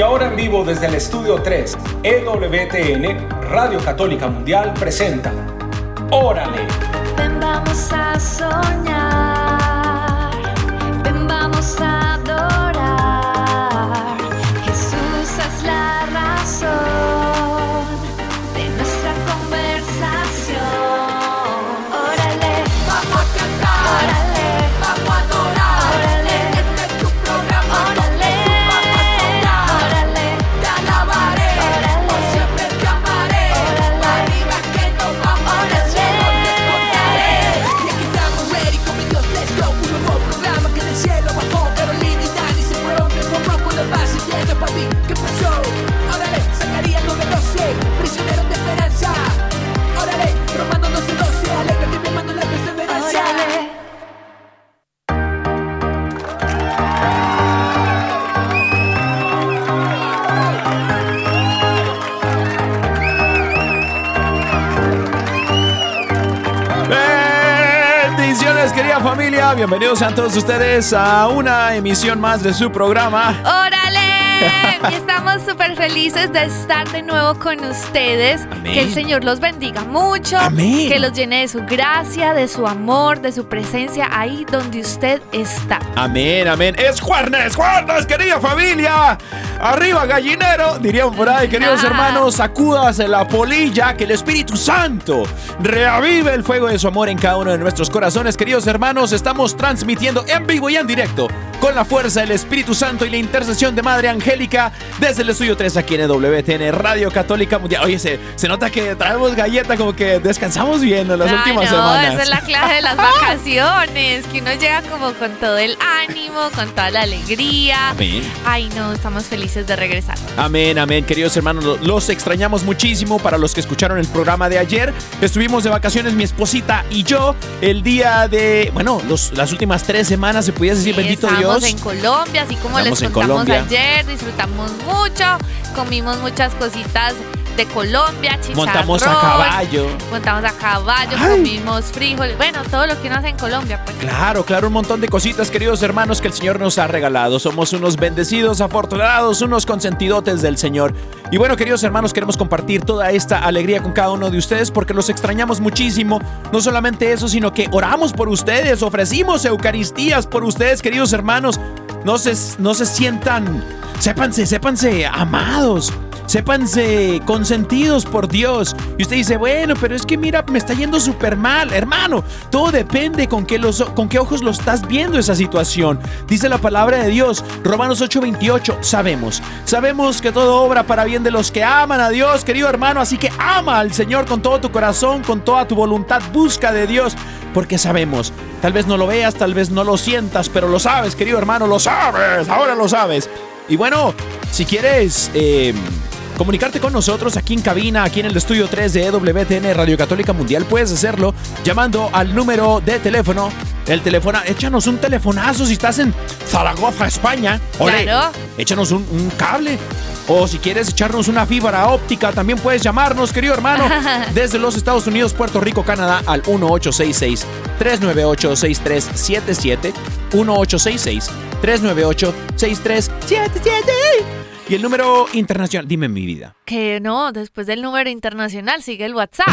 Y ahora en vivo desde el estudio 3, EWTN, Radio Católica Mundial presenta Órale. Bienvenidos sean todos ustedes a una emisión más de su programa. ¡Órale! Y estamos súper felices de estar de nuevo con ustedes. Amén. Que el Señor los bendiga mucho. Amén. Que los llene de su gracia, de su amor, de su presencia ahí donde usted está. Amén, amén. Es jueves, jueves, querida familia. Arriba, gallinero, dirían por ahí, queridos Ah. hermanos. Sacúdase la polilla, que el Espíritu Santo reavive el fuego de su amor en cada uno de nuestros corazones. Queridos hermanos, estamos transmitiendo en vivo y en directo con la fuerza del Espíritu Santo y la intercesión de Madre Desde el estudio 3 aquí en WTN Radio Católica Mundial. Oye, se, se nota que traemos galleta, como que descansamos bien en las Ay, últimas no, semanas. esa es la clave de las vacaciones. Que uno llega como con todo el ánimo, con toda la alegría. Amén. Ay, no, estamos felices de regresar. Amén, amén, queridos hermanos, lo- los extrañamos muchísimo. Para los que escucharon el programa de ayer, estuvimos de vacaciones mi esposita y yo el día de, bueno, los- las últimas tres semanas, se pudiese decir, Sí, bendito Dios. en Colombia, así como Estamos les contamos ayer, disfrutamos mucho, comimos muchas cositas de Colombia, chicharrón. Montamos a caballo. Montamos a caballo, Ay. comimos frijoles, bueno, todo lo que uno hace en Colombia, pues. Claro, claro, un montón de cositas, queridos hermanos, que el Señor nos ha regalado. Somos unos bendecidos, afortunados, unos consentidotes del Señor. Y bueno, queridos hermanos, queremos compartir toda esta alegría con cada uno de ustedes porque los extrañamos muchísimo. No solamente eso, sino que oramos por ustedes, ofrecimos Eucaristías por ustedes, queridos hermanos. No se, no se sientan, sépanse, sépanse amados. Sépanse consentidos por Dios. Y usted dice, bueno, pero es que mira, me está yendo súper mal. Hermano, todo depende con qué, los, con qué ojos lo estás viendo esa situación. Dice la palabra de Dios, Romanos 8:28, sabemos. Sabemos que todo obra para bien de los que aman a Dios, querido hermano. Así que ama al Señor con todo tu corazón, con toda tu voluntad. Busca de Dios, porque sabemos. Tal vez no lo veas, tal vez no lo sientas, pero lo sabes, querido hermano, lo sabes. Ahora lo sabes. Y bueno, si quieres... eh, comunicarte con nosotros aquí en cabina, aquí en el estudio 3 de EWTN Radio Católica Mundial, puedes hacerlo llamando al número de teléfono. El teléfono, échanos un telefonazo si estás en Zaragoza, España. Ole, Claro. échanos un, un cable. O si quieres echarnos una fibra óptica, también puedes llamarnos, querido hermano, desde los Estados Unidos, Puerto Rico, Canadá, al 1866-398-6377. 1866-398-6377. Y el número internacional, dime mi vida. Que no, después del número internacional sigue el WhatsApp.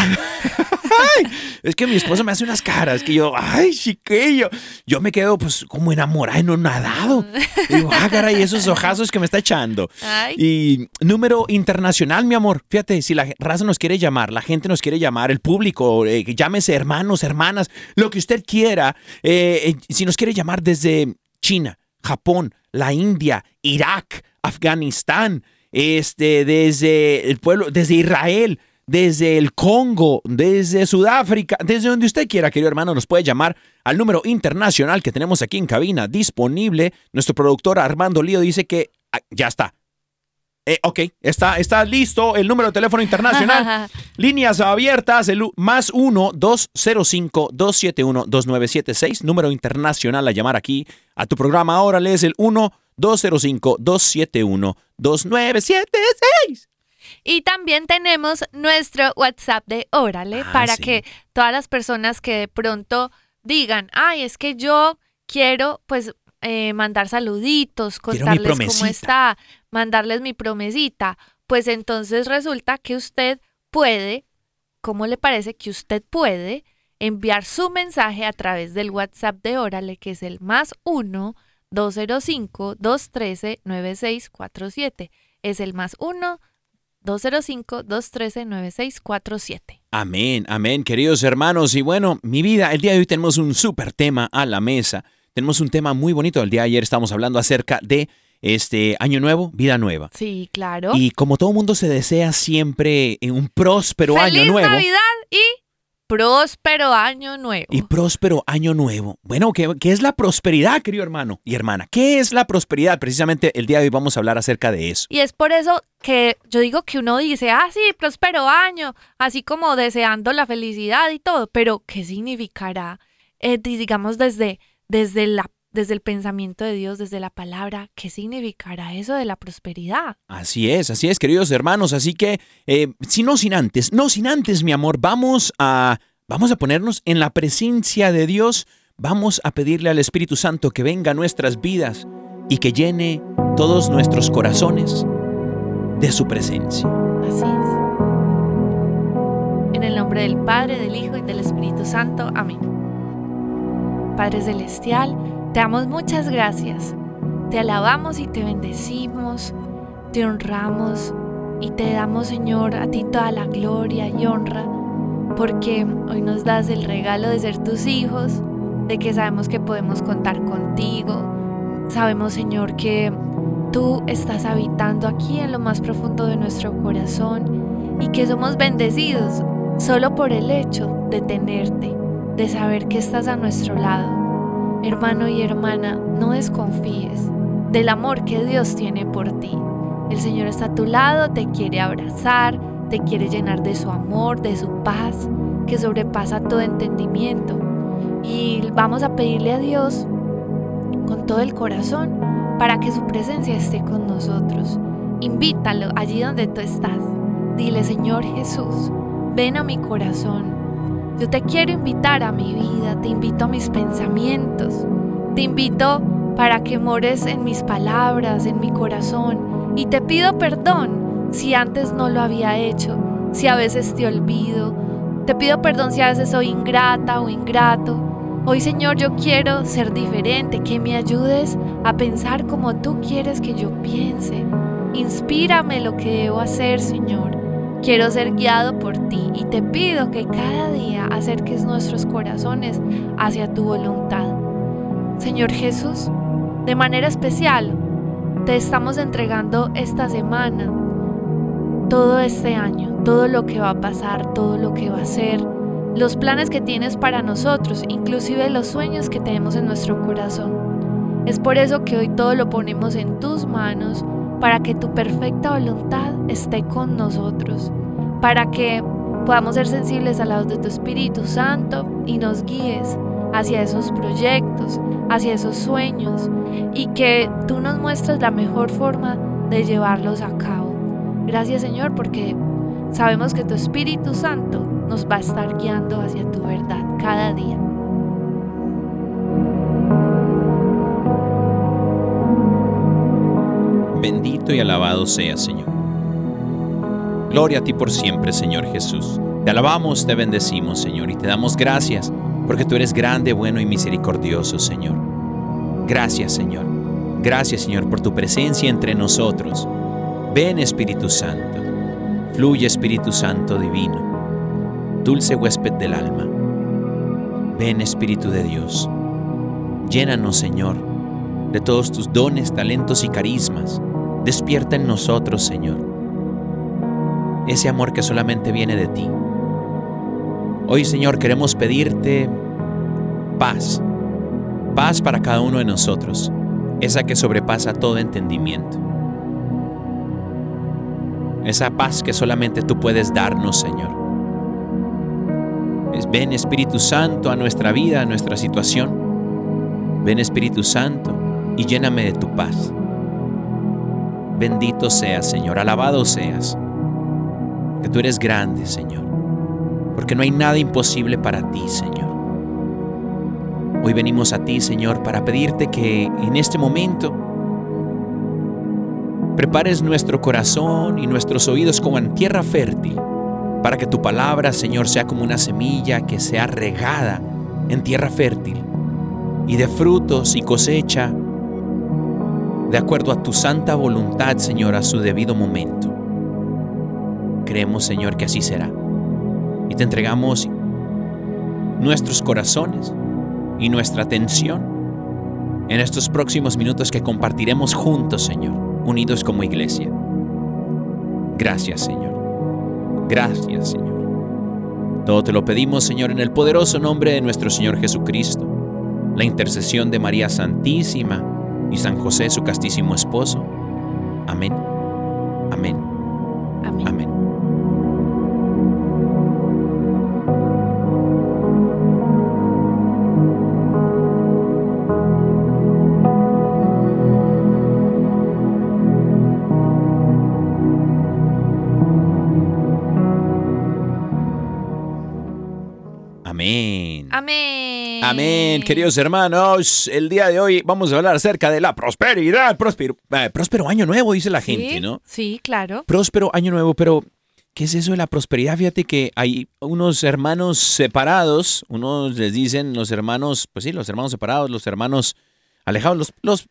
Es que mi esposa me hace unas caras que yo, ay, chiquillo. Yo me quedo pues como enamorado, no nadado. Y digo, ah, caray, esos ojazos que me está echando. Ay. Y número internacional, mi amor. Fíjate, si la raza nos quiere llamar, la gente nos quiere llamar, el público, eh, llámese hermanos, hermanas, lo que usted quiera. eh, eh, si nos quiere llamar desde China, Japón, la India, Irak, Afganistán, este, desde el pueblo, desde Israel, desde el Congo, desde Sudáfrica, desde donde usted quiera, querido hermano, nos puede llamar al número internacional que tenemos aquí en cabina disponible. Nuestro productor Armando Lío dice que ah, ya está. Eh, ok, está, está listo el número de teléfono internacional. Líneas abiertas, el más 1-205-271-2976. Número internacional a llamar aquí a tu programa. Órale, es el 1-205-271-2976. Y también tenemos nuestro WhatsApp de Órale Ah, para sí. que todas las personas que de pronto digan, ay, es que yo quiero pues eh, mandar saluditos, contarles cómo está, mandarles mi promesita, pues entonces resulta que usted puede, ¿cómo le parece que usted puede enviar su mensaje a través del WhatsApp de Órale, que es el más 1 205 213 9647? Es el más 1 205-213-9647. Amén, amén, queridos hermanos. Y bueno, mi vida, el día de hoy tenemos un súper tema a la mesa. Tenemos un tema muy bonito. El día de ayer estábamos hablando acerca de este año nuevo, vida nueva. Sí, claro. Y como todo mundo se desea siempre eh, un próspero ¡Feliz año nuevo. Navidad y próspero año nuevo! Y próspero año nuevo. Bueno, ¿qué, qué es la prosperidad, querido hermano y hermana? ¿Qué es la prosperidad? Precisamente el día de hoy vamos a hablar acerca de eso. Y es por eso que yo digo que uno dice, ah, sí, próspero año, así como deseando la felicidad y todo, pero ¿qué significará, eh, di- digamos, desde, desde, la, desde el pensamiento de Dios, desde la palabra, qué significará eso de la prosperidad? Así es, así es, queridos hermanos. Así que, eh, si no sin antes, no sin antes, mi amor, vamos a, vamos a ponernos en la presencia de Dios. Vamos a pedirle al Espíritu Santo que venga a nuestras vidas y que llene todos nuestros corazones de su presencia. Así es. En el nombre del Padre, del Hijo y del Espíritu Santo. Amén. Padre Celestial, te damos muchas gracias. Te alabamos y te bendecimos, te honramos y te damos, Señor, a ti toda la gloria y honra, porque hoy nos das el regalo de ser tus hijos, de que sabemos que podemos contar contigo. Sabemos, Señor, que tú estás habitando aquí en lo más profundo de nuestro corazón y que somos bendecidos solo por el hecho de tenerte, de saber que estás a nuestro lado. Hermano y hermana, no desconfíes del amor que Dios tiene por ti. El Señor está a tu lado, te quiere abrazar, te quiere llenar de su amor, de su paz, que sobrepasa todo entendimiento. Y vamos a pedirle a Dios con todo el corazón para que su presencia esté con nosotros. Invítalo allí donde tú estás. Dile, Señor Jesús, ven a mi corazón. Yo te quiero invitar a mi vida, te invito a mis pensamientos, te invito para que mores en mis palabras, en mi corazón, y te pido perdón si antes no lo había hecho, si a veces te olvido, te pido perdón si a veces soy ingrata o ingrato. Hoy Señor yo quiero ser diferente, que me ayudes a pensar como tú quieres que yo piense. Inspírame lo que debo hacer, Señor. Quiero ser guiado por ti y te pido que cada día acerques nuestros corazones hacia tu voluntad. Señor Jesús, de manera especial, te estamos entregando esta semana, todo este año, todo lo que va a pasar, todo lo que va a ser, los planes que tienes para nosotros, inclusive los sueños que tenemos en nuestro corazón. Es por eso que hoy todo lo ponemos en tus manos para que tu perfecta voluntad esté con nosotros, para que podamos ser sensibles a la voz de tu Espíritu Santo y nos guíes hacia esos proyectos, hacia esos sueños y que tú nos muestres la mejor forma de llevarlos a cabo. Gracias Señor porque sabemos que tu Espíritu Santo nos va a estar guiando hacia tu verdad cada día. Bendito y alabado sea, Señor. Gloria a ti por siempre, Señor Jesús. Te alabamos, te bendecimos, Señor, y te damos gracias porque tú eres grande, bueno y misericordioso, Señor. Gracias, Señor. Gracias, Señor, por tu presencia entre nosotros. Ven, Espíritu Santo. Fluye, Espíritu Santo divino. Dulce huésped del alma. Ven, Espíritu de Dios. Llénanos, Señor, de todos tus dones, talentos y carismas. Despierta en nosotros, Señor, ese amor que solamente viene de ti. Hoy, Señor, queremos pedirte paz, paz para cada uno de nosotros, esa que sobrepasa todo entendimiento. esa paz que solamente tú puedes darnos, Señor. Ven Espíritu Santo a nuestra vida, a nuestra situación. Ven Espíritu Santo y lléname de tu paz. Bendito seas, Señor, alabado seas, que tú eres grande, Señor, porque no hay nada imposible para ti, Señor. Hoy venimos a ti, Señor, para pedirte que en este momento prepares nuestro corazón y nuestros oídos como en tierra fértil, para que tu palabra, Señor, sea como una semilla que sea regada en tierra fértil y de frutos y cosecha de acuerdo a tu santa voluntad, Señor, a su debido momento. Creemos, Señor, que así será. Y te entregamos nuestros corazones y nuestra atención en estos próximos minutos que compartiremos juntos, Señor, unidos como iglesia. Gracias, Señor. Gracias, Señor. Todo te lo pedimos, Señor, en el poderoso nombre de nuestro Señor Jesucristo, la intercesión de María Santísima y San José, su castísimo esposo. Amén. Amén. Amén. Amén. Amén. Amén. Amén, queridos hermanos. El día de hoy vamos a hablar acerca de la prosperidad. Próspero, eh, próspero año nuevo, dice la Sí, gente, ¿no? Sí, claro. Próspero año nuevo, pero ¿qué es eso de la prosperidad? Fíjate que hay unos hermanos separados, unos les dicen los hermanos, pues sí, los hermanos separados, los hermanos alejados, los, los,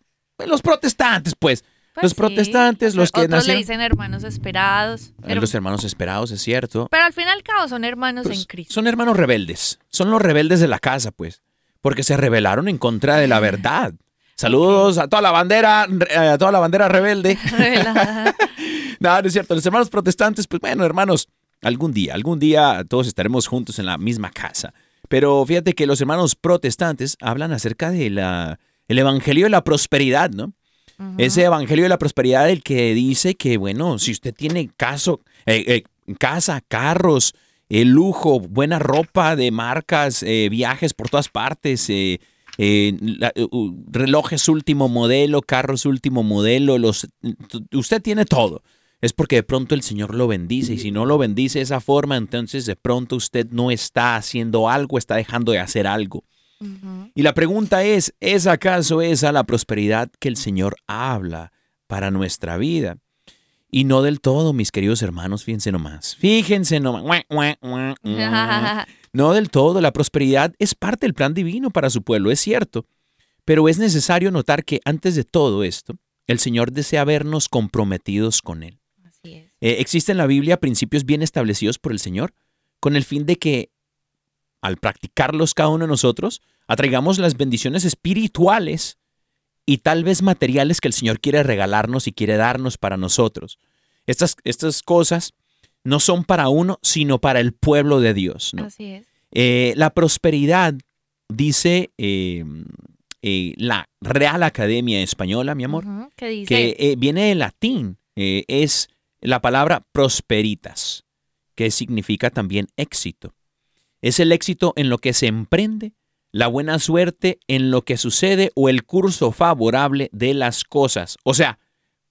los protestantes, pues. Pues los sí. protestantes, los que Otros le nacieron. dicen hermanos esperados. Eh, Los hermanos esperados, es cierto. Pero al fin y al cabo son hermanos Pues, en Cristo. son hermanos rebeldes. Son los rebeldes de la casa, pues. Porque se rebelaron en contra de la verdad. Saludos a toda la bandera, eh, a toda la bandera rebelde. No, no es cierto. Los hermanos protestantes, pues bueno, hermanos, algún día, algún día todos estaremos juntos en la misma casa. Pero fíjate que los hermanos protestantes hablan acerca de la el evangelio de la prosperidad, ¿no? Ese evangelio de la prosperidad el que dice que, bueno, si usted tiene caso, eh, eh, casa, carros, eh, lujo, buena ropa de marcas, eh, viajes por todas partes, eh, eh, la- uh, relojes último modelo, carros último modelo, los, usted tiene todo. Es porque de pronto el Señor lo bendice y si no lo bendice de esa forma, entonces de pronto usted no está haciendo algo, está dejando de hacer algo. Y la pregunta es, ¿es acaso esa la prosperidad que el Señor habla para nuestra vida? Y no del todo, mis queridos hermanos, fíjense nomás. Fíjense nomás. No del todo, la prosperidad es parte del plan divino para su pueblo, es cierto. Pero es necesario notar que antes de todo esto, el Señor desea vernos comprometidos con Él. Así es. Eh, existen en la Biblia principios bien establecidos por el Señor con el fin de que al practicarlos cada uno de nosotros, atraigamos las bendiciones espirituales y tal vez materiales que el Señor quiere regalarnos y quiere darnos para nosotros. Estas, estas cosas no son para uno, sino para el pueblo de Dios. ¿no? Así es. Eh, la prosperidad, dice eh, eh, la Real Academia Española, mi amor. ¿Qué dice? que viene del latín, es la palabra prosperitas, que significa también éxito. Es el éxito en lo que se emprende, la buena suerte en lo que sucede o el curso favorable de las cosas. O sea,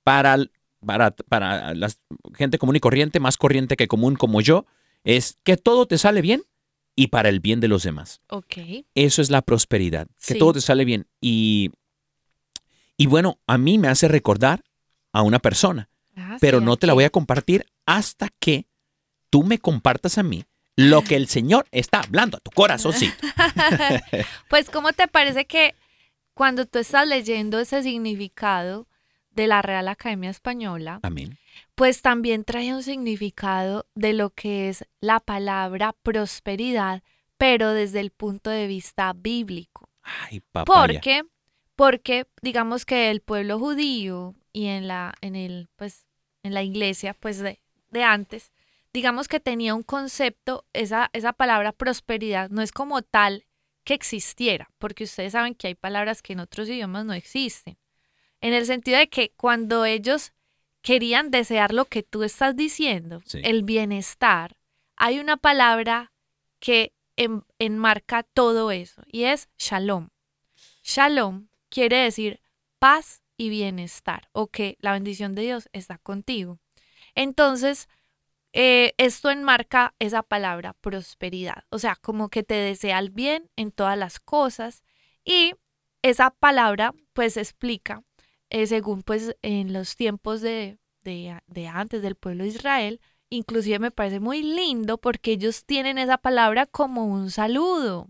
para, para, para la gente común y corriente, más corriente que común como yo, es que todo te sale bien y para el bien de los demás. Ok. Eso es la prosperidad, que Sí. todo te sale bien. Y, y bueno, a mí me hace recordar a una persona, Ah, pero sí, no te la voy a compartir hasta que tú me compartas a mí lo que el Señor está hablando a tu corazoncito. Pues, ¿cómo te parece que cuando tú estás leyendo ese significado de la Real Academia Española, Amén. pues también trae un significado de lo que es la palabra prosperidad, pero desde el punto de vista bíblico. Ay, papá. ¿Por qué? Porque digamos que el pueblo judío y en la, en el, pues, en la iglesia, pues de, de antes, digamos que tenía un concepto, esa, esa palabra prosperidad no es como tal que existiera, porque ustedes saben que hay palabras que en otros idiomas no existen. En el sentido de que cuando ellos querían desear lo que tú estás diciendo, Sí. el bienestar, hay una palabra que en- enmarca todo eso y es shalom. Shalom quiere decir paz y bienestar o que la bendición de Dios está contigo. Entonces, eh, esto enmarca esa palabra prosperidad, o sea, como que te desea el bien en todas las cosas y esa palabra pues explica, eh, según pues en los tiempos de, de, de antes del pueblo de Israel, inclusive me parece muy lindo porque ellos tienen esa palabra como un saludo.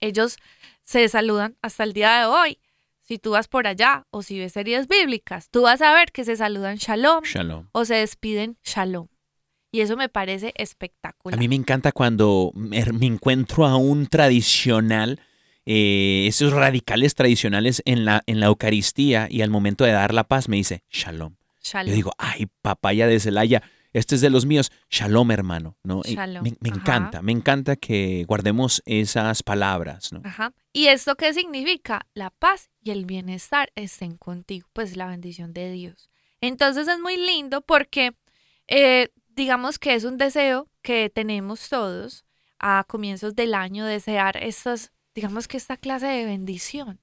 Ellos se saludan hasta el día de hoy. Si tú vas por allá o si ves series bíblicas, tú vas a ver que se saludan shalom Shalom. o se despiden shalom. Y eso me parece espectacular. A mí me encanta cuando me, me encuentro a un tradicional, eh, esos radicales tradicionales en la, en la Eucaristía y al momento de dar la paz me dice, shalom. Shalom. Yo digo, ay, papaya de Celaya, este es de los míos, shalom hermano, ¿no? Shalom, Me, encanta, me encanta que guardemos esas palabras, ¿no? Ajá. ¿Y esto qué significa? La paz y el bienestar estén contigo, pues la bendición de Dios. Entonces es muy lindo porque eh, digamos que es un deseo que tenemos todos a comienzos del año, desear estas, digamos que esta clase de bendición,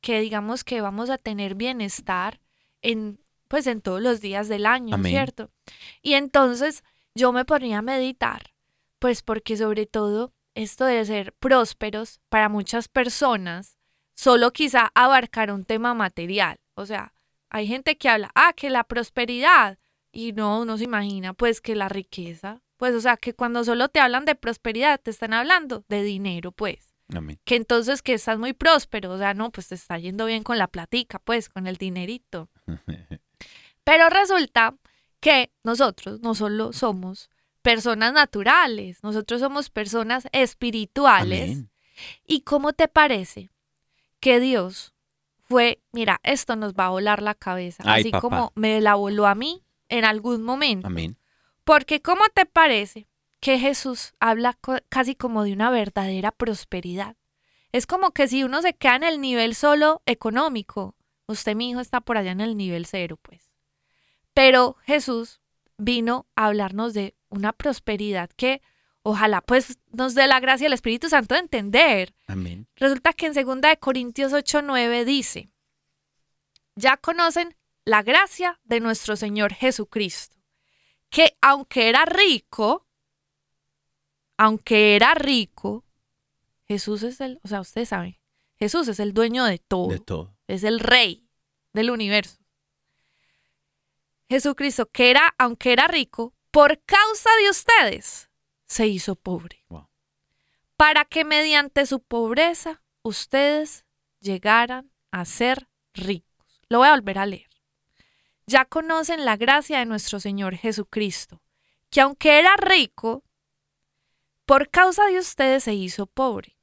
que digamos que vamos a tener bienestar en, pues en todos los días del año, Amén. ¿cierto? Y entonces yo me ponía a meditar, pues porque sobre todo esto de ser prósperos para muchas personas solo quizá abarcar un tema material. O sea, hay gente que habla, ah, que la prosperidad, y no, uno se imagina pues que la riqueza, pues o sea, que cuando solo te hablan de prosperidad, te están hablando de dinero, pues. Amén. Que entonces que estás muy próspero, o sea, no, pues te está yendo bien con la platica, pues, con el dinerito. Pero resulta que nosotros no solo somos personas naturales, nosotros somos personas espirituales. Amén. ¿Y cómo te parece que Dios fue, mira, esto nos va a volar la cabeza, Ay, así papá. como me la voló a mí en algún momento? Amén. Porque ¿cómo te parece que Jesús habla co- casi como de una verdadera prosperidad? Es como que si uno se queda en el nivel solo económico, usted mi hijo está por allá en el nivel cero, pues. Pero Jesús vino a hablarnos de una prosperidad que ojalá pues nos dé la gracia del Espíritu Santo de entender. Amén. Resulta que en 2 de Corintios 8:9 dice, ya conocen la gracia de nuestro Señor Jesucristo, que aunque era rico, aunque era rico, Jesús es el, o sea, ustedes saben, Jesús es el dueño de todo, De todo. es el rey del universo. Jesucristo, que era, aunque era rico, por causa de ustedes, se hizo pobre. Wow. Para que mediante su pobreza ustedes llegaran a ser ricos. Lo voy a volver a leer. Ya conocen la gracia de nuestro Señor Jesucristo, que aunque era rico, por causa de ustedes se hizo pobre,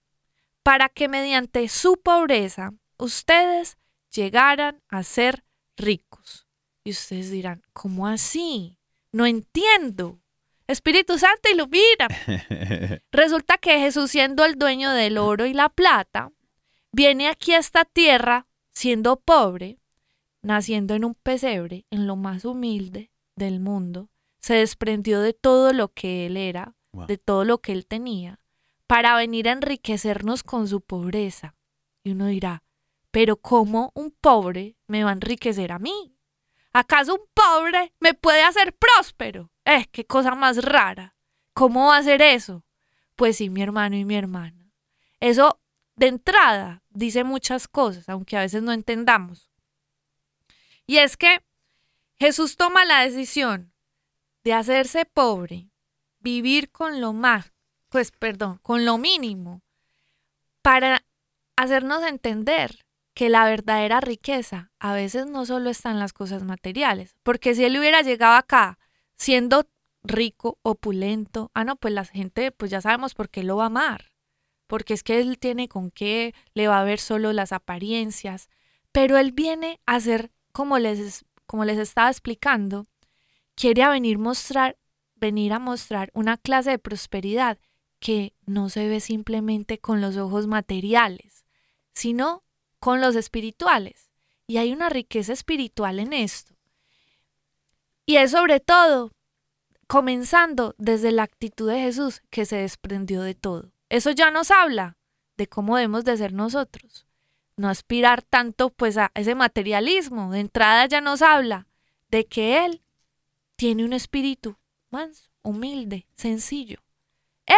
para que mediante su pobreza ustedes llegaran a ser ricos. Y ustedes dirán, ¿cómo así? No entiendo. Espíritu Santo, ilumina. Resulta que Jesús, siendo el dueño del oro y la plata, viene aquí a esta tierra siendo pobre, naciendo en un pesebre, en lo más humilde del mundo, se desprendió de todo lo que él era, Wow. de todo lo que él tenía, para venir a enriquecernos con su pobreza. Y uno dirá, pero ¿cómo un pobre me va a enriquecer a mí? ¿Acaso un pobre me puede hacer próspero? Eh, qué cosa más rara. ¿Cómo va a ser eso? Pues sí, mi hermano y mi hermana. Eso de entrada dice muchas cosas, aunque a veces no entendamos. Y es que Jesús toma la decisión de hacerse pobre, vivir con lo más, pues perdón, con lo mínimo, para hacernos entender que la verdadera riqueza a veces no solo está en las cosas materiales, porque si él hubiera llegado acá siendo rico, opulento, ah no, pues la gente pues ya sabemos por qué lo va a amar, porque es que él tiene con qué, le va a ver solo las apariencias, pero él viene a ser como les como les estaba explicando, quiere venir mostrar venir a mostrar una clase de prosperidad que no se ve simplemente con los ojos materiales, sino con los espirituales. Y hay una riqueza espiritual en esto. Y es sobre todo comenzando desde la actitud de Jesús que se desprendió de todo. Eso ya nos habla de cómo debemos de ser nosotros. No aspirar tanto pues a ese materialismo. De entrada ya nos habla de que Él tiene un espíritu manso, humilde, sencillo.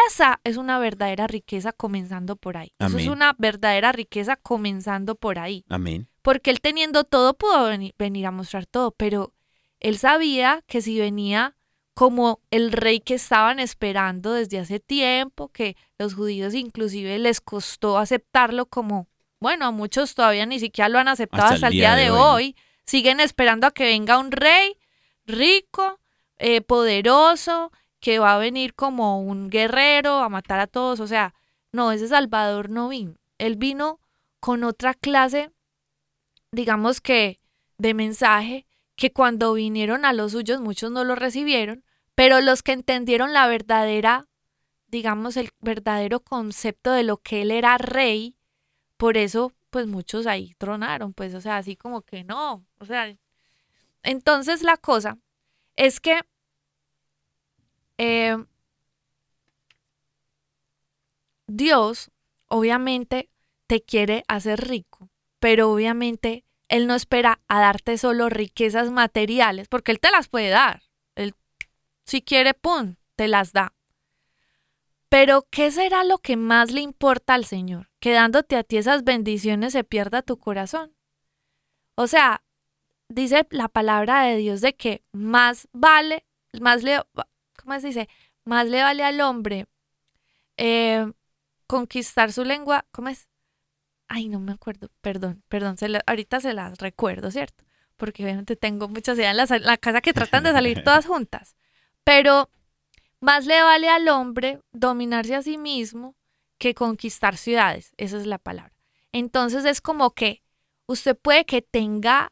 Esa es una verdadera riqueza comenzando por ahí. Eso es Amén. una verdadera riqueza comenzando por ahí. Amén. Porque él teniendo todo pudo veni- venir a mostrar todo, pero él sabía que si venía como el rey que estaban esperando desde hace tiempo, que los judíos inclusive les costó aceptarlo como, bueno, a muchos todavía ni siquiera lo han aceptado hasta, el día, de, hoy. siguen esperando a que venga un rey rico, eh, poderoso, que va a venir como un guerrero a matar a todos, o sea, no, ese Salvador no vino, él vino con otra clase digamos que, de mensaje que cuando vinieron a los suyos muchos no lo recibieron, pero los que entendieron la verdadera, digamos, el verdadero concepto de lo que él era rey, por eso, pues muchos ahí tronaron, pues, o sea, así como que no, o sea, entonces la cosa es que eh, Dios obviamente te quiere hacer rico, pero obviamente Él no espera a darte solo riquezas materiales, porque Él te las puede dar. Él, si quiere, ¡pum!, te las da. Pero, ¿qué será lo que más le importa al Señor? Que dándote a ti esas bendiciones se pierda tu corazón. O sea, dice la palabra de Dios de que más vale, más le, ¿cómo se dice? Más le vale al hombre eh, conquistar su lengua, ¿cómo es? Ay, no me acuerdo, perdón, perdón, se la- ahorita se las recuerdo, ¿cierto? Porque obviamente tengo muchas ideas en la casa que tratan de salir todas juntas. Pero más le vale al hombre dominarse a sí mismo que conquistar ciudades, esa es la palabra. Entonces es como que usted puede que tenga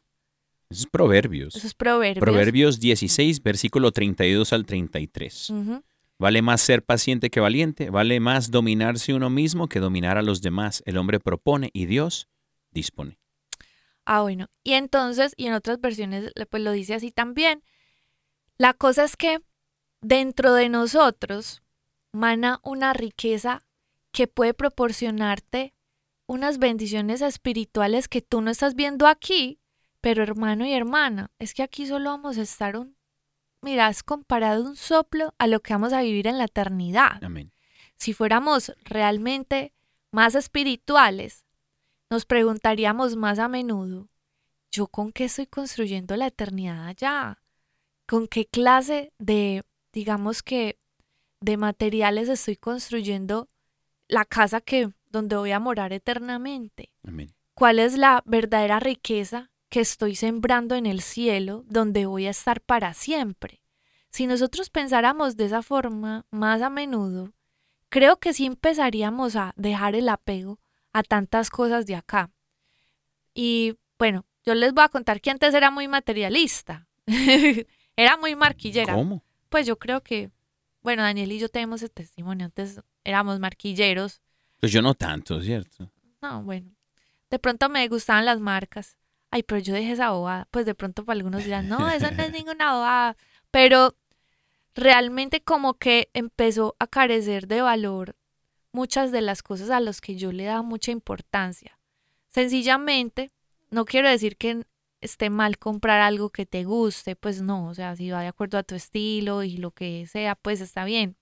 Esos proverbios. esos proverbios. Proverbios 16, versículo 32 al 33. Ujú. Vale más ser paciente que valiente, vale más dominarse uno mismo que dominar a los demás. El hombre propone y Dios dispone. Ah, bueno. Y entonces, y en otras versiones, pues lo dice así también. La cosa es que dentro de nosotros mana una riqueza que puede proporcionarte unas bendiciones espirituales que tú no estás viendo aquí, pero hermano y hermana, es que aquí solo vamos a estar un, mira, es comparado un soplo a lo que vamos a vivir en la eternidad Amén. si fuéramos realmente más espirituales, nos preguntaríamos más a menudo, ¿yo con qué estoy construyendo la eternidad allá? ¿Con qué clase de, digamos que, de materiales estoy construyendo la casa que donde voy a morar eternamente? Amén. ¿Cuál es la verdadera riqueza que estoy sembrando en el cielo donde voy a estar para siempre? Si nosotros pensáramos de esa forma más a menudo, creo que sí empezaríamos a dejar el apego a tantas cosas de acá. Y bueno, yo les voy a contar que antes era muy materialista, era muy marquillera. ¿Cómo? Pues yo creo que, bueno, Daniel y yo tenemos ese testimonio, antes éramos marquilleros, Pues yo no tanto, ¿cierto? no, bueno. De pronto me gustaban las marcas. Ay, pero yo dejé esa bobada. Pues de pronto para algunos dirán, no, eso no es ninguna bobada. Pero realmente como que empezó a carecer de valor muchas de las cosas a las que yo le daba mucha importancia. Sencillamente, no quiero decir que esté mal comprar algo que te guste, pues no, o sea, si va de acuerdo a tu estilo y lo que sea, pues está bien.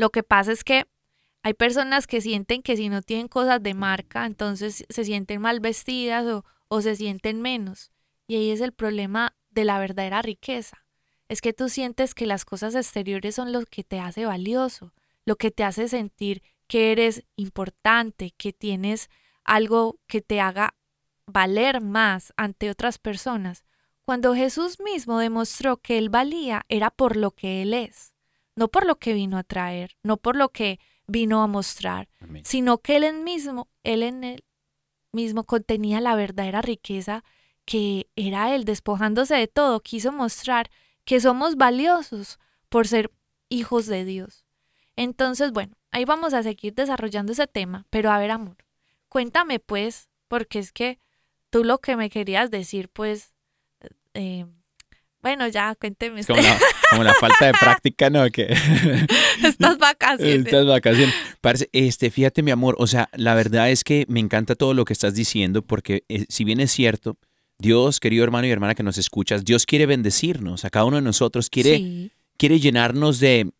Lo que pasa es que hay personas que sienten que si no tienen cosas de marca, entonces se sienten mal vestidas o, se sienten menos. Y ahí es el problema de la verdadera riqueza. Es que tú sientes que las cosas exteriores son lo que te hace valioso, lo que te hace sentir que eres importante, que tienes algo que te haga valer más ante otras personas. Cuando Jesús mismo demostró que Él valía era por lo que Él es, no por lo que vino a traer, no por lo que vino a mostrar, Amén. sino que él en mismo, él en él mismo contenía la verdadera riqueza que era él, despojándose de todo, quiso mostrar que somos valiosos por ser hijos de Dios. Entonces, bueno, ahí vamos a seguir desarrollando ese tema, pero a ver, amor, cuéntame pues, porque es que tú lo que me querías decir, pues, eh, Bueno, ya, cuénteme. Como la, como la falta de práctica, ¿no? Que Estas vacaciones. estas vacaciones. Parce, este, fíjate, mi amor, o sea, la verdad es que me encanta todo lo que estás diciendo, porque eh, si bien es cierto, Dios, querido hermano y hermana que nos escuchas, Dios quiere bendecirnos, a cada uno de nosotros quiere, Sí. quiere llenarnos de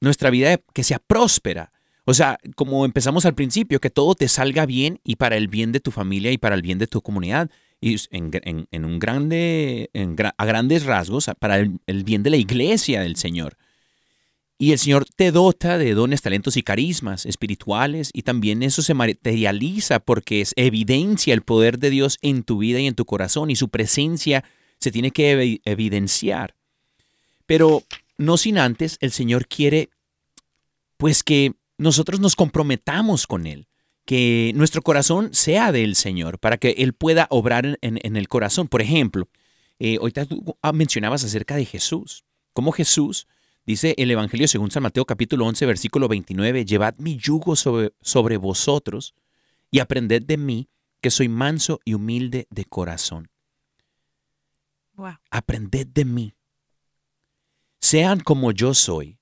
nuestra vida que sea próspera. O sea, como empezamos al principio, que todo te salga bien y para el bien de tu familia y para el bien de tu comunidad. Y en, en- un grande, a grandes rasgos, para el, bien de la iglesia del Señor. Y el Señor te dota de dones, talentos y carismas espirituales y también eso se materializa porque es evidencia el poder de Dios en tu vida y en tu corazón y su presencia se tiene que evi- evidenciar. Pero no sin antes el Señor quiere pues que nosotros nos comprometamos con Él, que nuestro corazón sea del Señor para que Él pueda obrar en, el corazón. Por ejemplo, eh, ahorita tú ah, mencionabas acerca de Jesús, cómo Jesús Dice el Evangelio según San Mateo capítulo 11 versículo 29, llevad mi yugo sobre, sobre vosotros y aprended de mí, que soy manso y humilde de corazón. Wow. Aprended de mí. Sean como yo soy,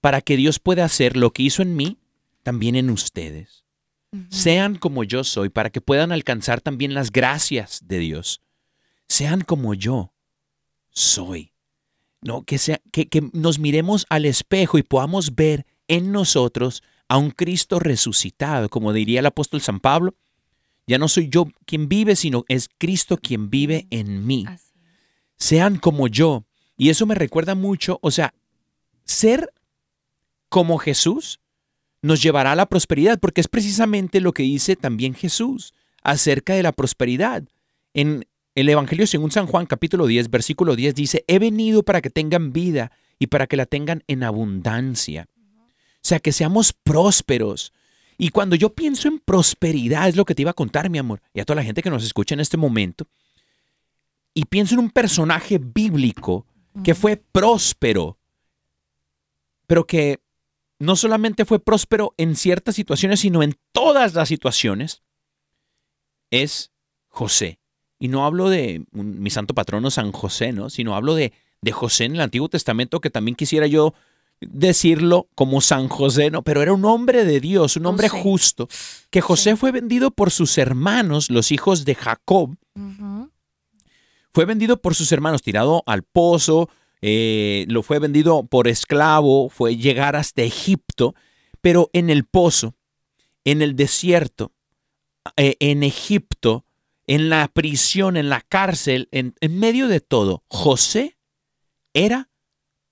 para que Dios pueda hacer lo que hizo en mí, también en ustedes. Sean como yo soy, para que puedan alcanzar también las gracias de Dios. Sean como yo soy. No, que, sea, que, que nos miremos al espejo y podamos ver en nosotros a un Cristo resucitado, como diría el apóstol San Pablo. Ya no soy yo quien vive, sino es Cristo quien vive en mí. Sean como yo. Y eso me recuerda mucho, o sea, ser como Jesús nos llevará a la prosperidad, porque es precisamente lo que dice también Jesús acerca de la prosperidad. En el Evangelio según San Juan capítulo 10, versículo 10 dice, he venido para que tengan vida y para que la tengan en abundancia. O sea, que seamos prósperos. Y cuando yo pienso en prosperidad, es lo que te iba a contar, mi amor, y a toda la gente que nos escucha en este momento, y pienso en un personaje bíblico que fue próspero, pero que no solamente fue próspero en ciertas situaciones, sino en todas las situaciones, es José. Y no hablo de mi santo patrono San José, ¿no? Sino hablo de, de José en el Antiguo Testamento, que también quisiera yo decirlo como San José, ¿no? Pero era un hombre de Dios, un hombre José. justo, que José Sí. fue vendido por sus hermanos, los hijos de Jacob, fue vendido por sus hermanos, tirado al pozo, eh, lo fue vendido por esclavo, fue llegar hasta Egipto, pero en el pozo, en el desierto, eh, en Egipto, en la prisión, en la cárcel, en, medio de todo, José era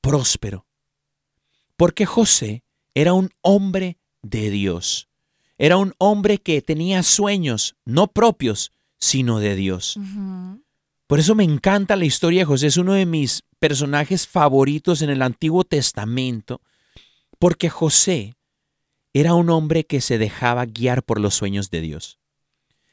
próspero. Porque José era un hombre de Dios. Era un hombre que tenía sueños, no propios, sino de Dios. Por eso me encanta la historia de José, es uno de mis personajes favoritos en el Antiguo Testamento, porque José era un hombre que se dejaba guiar por los sueños de Dios.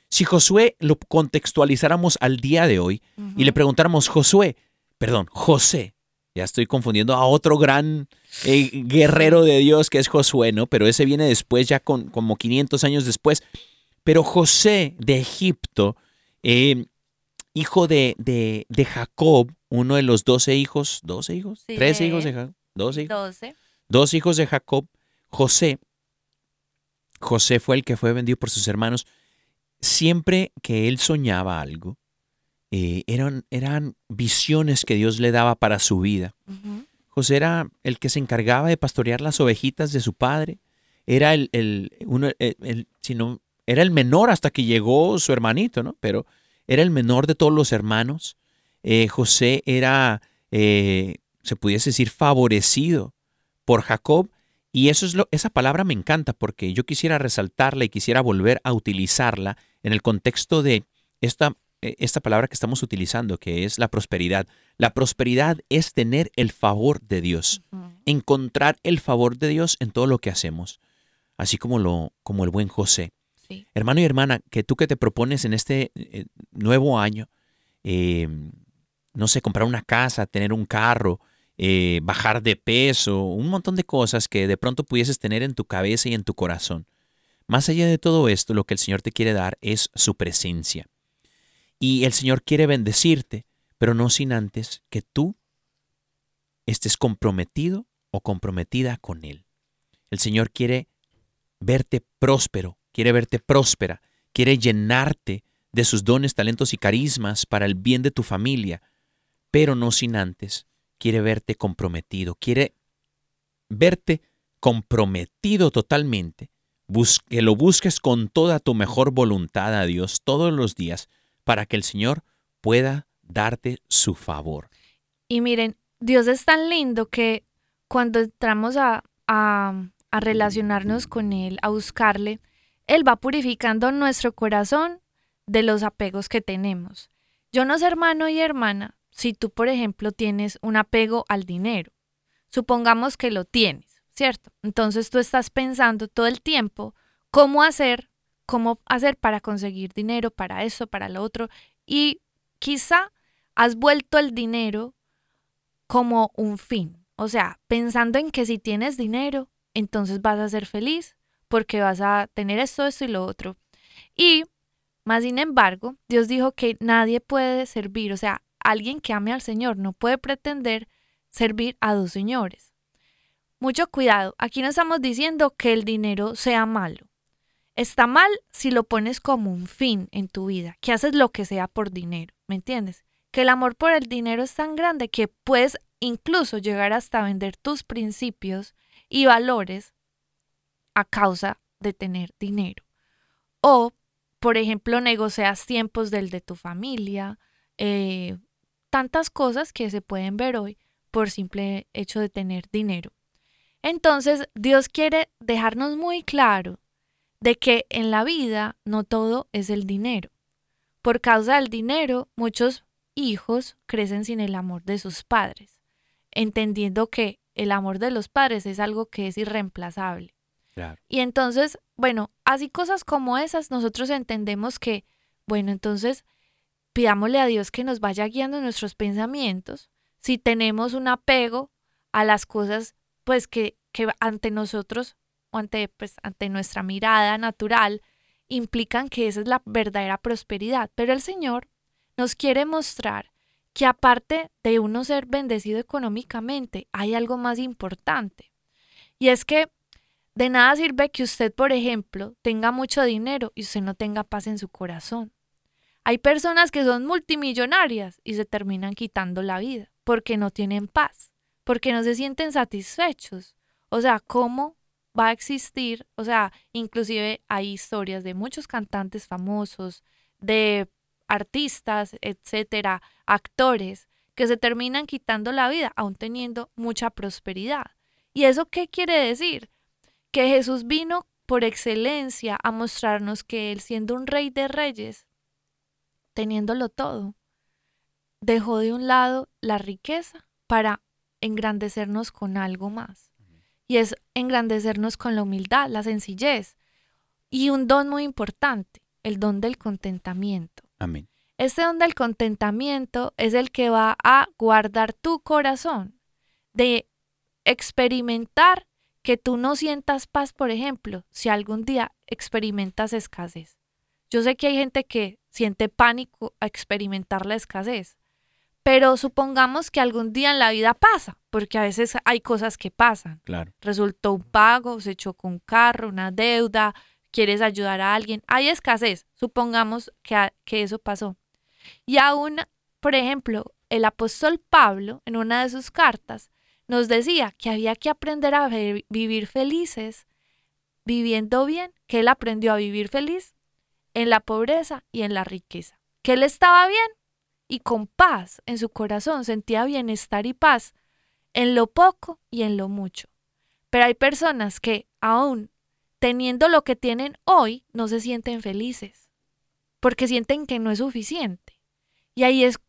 Si Josué lo contextualizáramos al día de hoy y le preguntáramos, Josué, perdón, José, ya estoy confundiendo a otro gran eh, guerrero de Dios que es Josué, ¿no? Pero ese viene después, ya con, como 500 años después. Pero José de Egipto, eh, hijo de, de, de Jacob, uno de los doce hijos, ¿doce hijos? Sí, ¿Trece de- hijos de Jacob? ¿Doce hijos? Doce. Dos hijos de Jacob, José. José fue el que fue vendido por sus hermanos. Siempre que él soñaba algo, eh, eran, eran visiones que Dios le daba para su vida. José era el que se encargaba de pastorear las ovejitas de su padre. Era el, el- uno, el- el- era el menor hasta que llegó su hermanito, ¿no? Pero era el menor de todos los hermanos. Eh, José era, eh, se pudiese decir, favorecido por Jacob. Y eso es lo, esa palabra me encanta porque yo quisiera resaltarla y quisiera volver a utilizarla en el contexto de esta, eh, esta palabra que estamos utilizando, que es la prosperidad. La prosperidad es tener el favor de Dios, encontrar el favor de Dios en todo lo que hacemos, así como, lo, como el buen José. Hermano y hermana, que tú que te propones en este eh, nuevo año, eh, no sé, comprar una casa, tener un carro, eh, bajar de peso, un montón de cosas que de pronto pudieses tener en tu cabeza y en tu corazón. Más allá de todo esto, lo que el Señor te quiere dar es su presencia. Y el Señor quiere bendecirte pero no sin antes que tú estés comprometido o comprometida con Él. El Señor quiere verte próspero, quiere verte próspera, quiere llenarte de sus dones, talentos y carismas para el bien de tu familia, pero no sin antes quiere verte comprometido, quiere verte comprometido totalmente, que lo busques con toda tu mejor voluntad a Dios todos los días para que el Señor pueda darte su favor. Y miren, Dios es tan lindo que cuando entramos a, a, a relacionarnos con Él, a buscarle, Él va purificando nuestro corazón de los apegos que tenemos. Yo no sé, hermano y hermana, si tú, por ejemplo, tienes un apego al dinero. Supongamos que lo tienes, ¿cierto? Entonces tú estás pensando todo el tiempo cómo hacer, cómo hacer para conseguir dinero, para eso, para lo otro, y quizá has vuelto el dinero como un fin. O sea, pensando en que si tienes dinero, entonces vas a ser feliz porque vas a tener esto, esto y lo otro. Y, más sin embargo, Dios dijo que nadie puede servir, o sea, alguien que ame al Señor no puede pretender servir a dos señores. Mucho cuidado, aquí no estamos diciendo que el dinero sea malo. Está mal si lo pones como un fin en tu vida, que haces lo que sea por dinero, ¿me entiendes? Que el amor por el dinero es tan grande que puedes incluso llegar hasta vender tus principios y valores a causa de tener dinero. O, por ejemplo, negocias tiempos del de tu familia, eh, tantas cosas que se pueden ver hoy por simple hecho de tener dinero. Entonces, Dios quiere dejarnos muy claro de que en la vida no todo es el dinero. Por causa del dinero, muchos hijos crecen sin el amor de sus padres entendiendo que el amor de los padres es algo que es irreemplazable. Y entonces, bueno, así cosas como esas, nosotros entendemos que, bueno, entonces pidámosle a Dios que nos vaya guiando nuestros pensamientos. Si tenemos un apego a las cosas, pues que, que ante nosotros o ante, pues, ante nuestra mirada natural implican que esa es la verdadera prosperidad. Pero el Señor nos quiere mostrar que aparte de uno ser bendecido económicamente, hay algo más importante. Y es que de nada sirve que usted, por ejemplo, tenga mucho dinero y usted no tenga paz en su corazón. Hay personas que son multimillonarias y se terminan quitando la vida porque no tienen paz, porque no se sienten satisfechos. O sea, ¿cómo va a existir? O sea, inclusive hay historias de muchos cantantes famosos, de artistas, etcétera, actores, que se terminan quitando la vida aún teniendo mucha prosperidad. ¿Y eso qué quiere decir? Que Jesús vino por excelencia a mostrarnos que Él, siendo un rey de reyes, teniéndolo todo, dejó de un lado la riqueza para engrandecernos con algo más. Y es engrandecernos con la humildad, la sencillez y un don muy importante, el don del contentamiento. Amén. Este don del contentamiento es el que va a guardar tu corazón, de experimentar que tú no sientas paz, por ejemplo, si algún día experimentas escasez. Yo sé que hay gente que siente pánico a experimentar la escasez, pero supongamos que algún día en la vida pasa, porque a veces hay cosas que pasan. Claro. Resultó un pago, se chocó un carro, una deuda, quieres ayudar a alguien, hay escasez, supongamos que, que eso pasó. Y aún, por ejemplo, el apóstol Pablo, en una de sus cartas, nos decía que había que aprender a vivir felices, viviendo bien, que él aprendió a vivir feliz en la pobreza y en la riqueza, que él estaba bien y con paz en su corazón, sentía bienestar y paz en lo poco y en lo mucho. Pero hay personas que aún teniendo lo que tienen hoy, no se sienten felices, porque sienten que no es suficiente. Y ahí es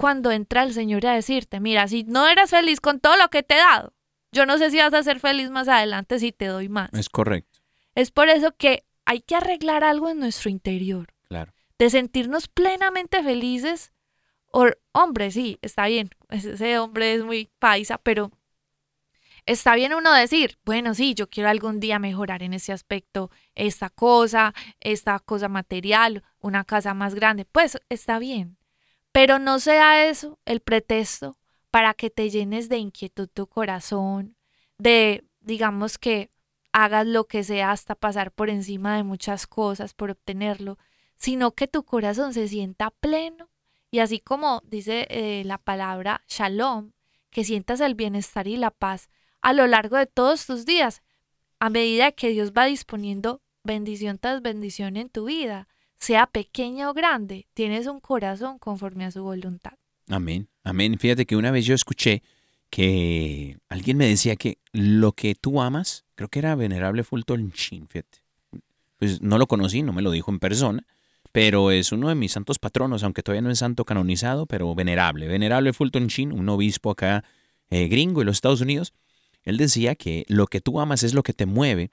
cuando entra el Señor a decirte, mira, si no eras feliz con todo lo que te he dado, yo no sé si vas a ser feliz más adelante si te doy más. Es correcto. Es por eso que hay que arreglar algo en nuestro interior. Claro. De sentirnos plenamente felices. O, hombre, sí, está bien. Ese hombre es muy paisa, pero Está bien uno decir, bueno, sí, yo quiero algún día mejorar en ese aspecto, esta cosa, esta cosa material, una casa más grande, pues está bien. Pero no sea eso el pretexto para que te llenes de inquietud tu corazón, de, digamos que hagas lo que sea hasta pasar por encima de muchas cosas por obtenerlo, sino que tu corazón se sienta pleno. Y así como dice eh, la palabra shalom, que sientas el bienestar y la paz a lo largo de todos tus días, a medida que Dios va disponiendo bendición tras bendición en tu vida, sea pequeña o grande, tienes un corazón conforme a su voluntad. Amén, amén. Fíjate que una vez yo escuché que alguien me decía que lo que tú amas, creo que era Venerable Fulton Sheen, fíjate. Pues no lo conocí, no me lo dijo en persona, pero es uno de mis santos patronos, aunque todavía no es santo canonizado, pero venerable. Venerable Fulton Sheen, un obispo acá eh, gringo en los Estados Unidos, él decía que lo que tú amas es lo que te mueve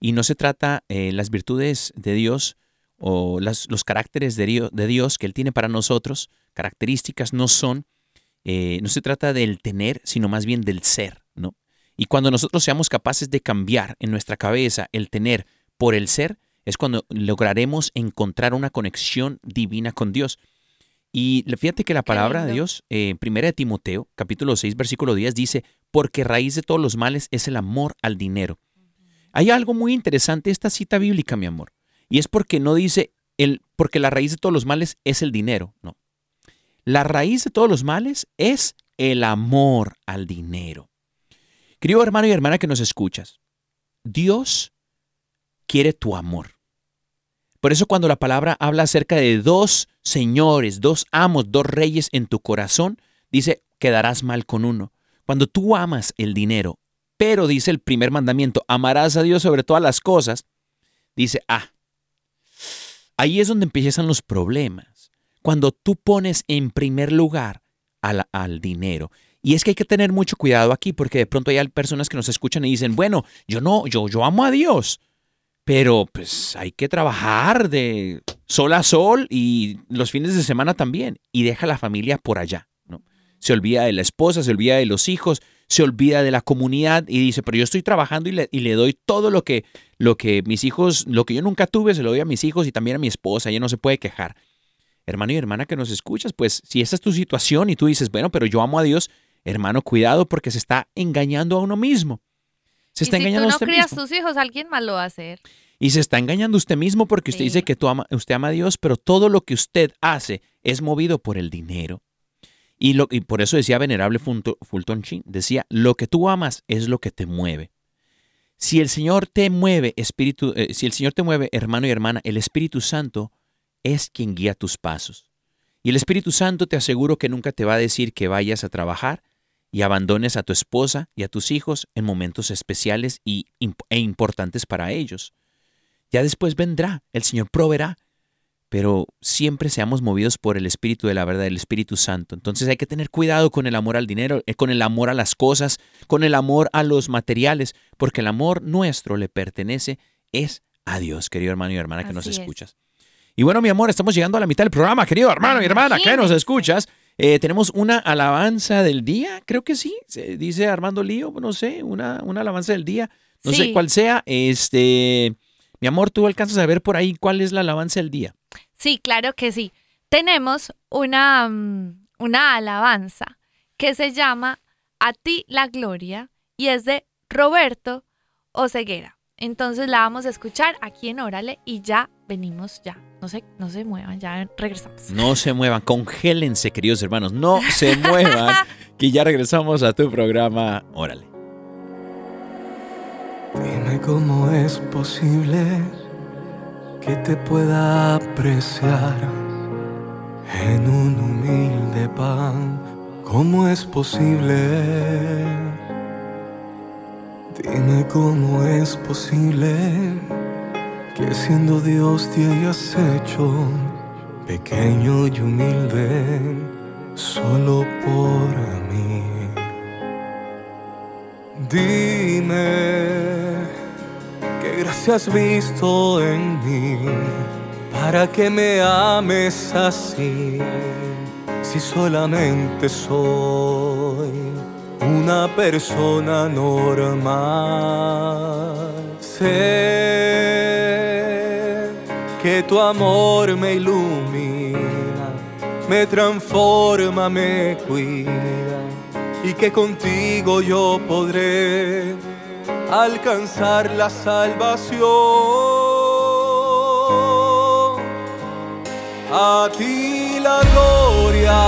y no se trata eh, las virtudes de Dios o las, los caracteres de Dios, de Dios, que Él tiene para nosotros, características no son, eh, no se trata del tener, sino más bien del ser, ¿no? Y cuando nosotros seamos capaces de cambiar en nuestra cabeza el tener por el ser, es cuando lograremos encontrar una conexión divina con Dios. Y fíjate que la palabra de Dios, en eh, 1 de Timoteo, capítulo 6, versículo 10, dice, porque raíz de todos los males es el amor al dinero. Hay algo muy interesante esta cita bíblica, mi amor, y es porque no dice el porque la raíz de todos los males es el dinero, no. La raíz de todos los males es el amor al dinero. Querido hermano y hermana que nos escuchas, Dios quiere tu amor. Por eso cuando la palabra habla acerca de dos señores, dos amos, dos reyes en tu corazón, dice, quedarás mal con uno. Cuando tú amas el dinero, pero dice el primer mandamiento, amarás a Dios sobre todas las cosas, dice, ah, ahí es donde empiezan los problemas. Cuando tú pones en primer lugar al, al dinero. Y es que hay que tener mucho cuidado aquí porque de pronto hay personas que nos escuchan y dicen, bueno, yo no, yo, yo amo a Dios, pero pues hay que trabajar de sol a sol y los fines de semana también y deja la familia por allá. ¿no? Se olvida de la esposa, se olvida de los hijos, se olvida de la comunidad y dice, pero yo estoy trabajando y le, y le doy todo lo que, lo que mis hijos, lo que yo nunca tuve, se lo doy a mis hijos y también a mi esposa, ella no se puede quejar. Hermano y hermana que nos escuchas, pues si esa es tu situación y tú dices, bueno, pero yo amo a Dios, hermano, cuidado porque se está engañando a uno mismo. Se está y si tú no crías tus hijos, alguien más lo va a hacer. Y se está engañando usted mismo porque usted dice que tú ama, usted ama a Dios, pero todo lo que usted hace es movido por el dinero. Y, lo, por eso decía Venerable Fulton Sheen, decía, lo que tú amas es lo que te mueve. Si el Señor te mueve, espíritu, eh, si el Señor te mueve, hermano y hermana, el Espíritu Santo es quien guía tus pasos. Y el Espíritu Santo te aseguro que nunca te va a decir que vayas a trabajar y abandones a tu esposa y a tus hijos en momentos especiales y, e importantes para ellos. Ya después vendrá, el Señor proveerá, pero siempre seamos movidos por el Espíritu de la verdad, el Espíritu Santo. Entonces hay que tener cuidado con el amor al dinero, eh, con el amor a las cosas, con el amor a los materiales, porque el amor nuestro le pertenece, es a Dios, querido hermano y hermana que nos escuchas. Y bueno, mi amor, estamos llegando a la mitad del programa, querido hermano y hermana que nos escuchas. Eh, tenemos una alabanza del día, creo que sí, se dice Armando Lío, no sé, una, una alabanza del día, no sé cuál sea. Este, mi amor, ¿tú alcanzas a ver por ahí cuál es la alabanza del día? Sí, claro que sí. Tenemos una, mm, una alabanza que se llama A ti la gloria y es de Roberto Oceguera. Entonces la vamos a escuchar aquí en Órale y ya venimos ya. No se, no se muevan, ya regresamos. No se muevan, congélense, queridos hermanos, no se muevan, que ya regresamos a tu programa Órale. Dime cómo es posible que te pueda apreciar en un humilde pan. ¿Cómo es posible? Dime cómo es posible que siendo Dios te hayas hecho pequeño y humilde solo por mí. Dime qué gracia has visto en mí para que me ames así si solamente soy una persona normal. Sé que tu amor me ilumina me transforma, me cuida y que contigo yo podré alcanzar la salvación. A ti la gloria,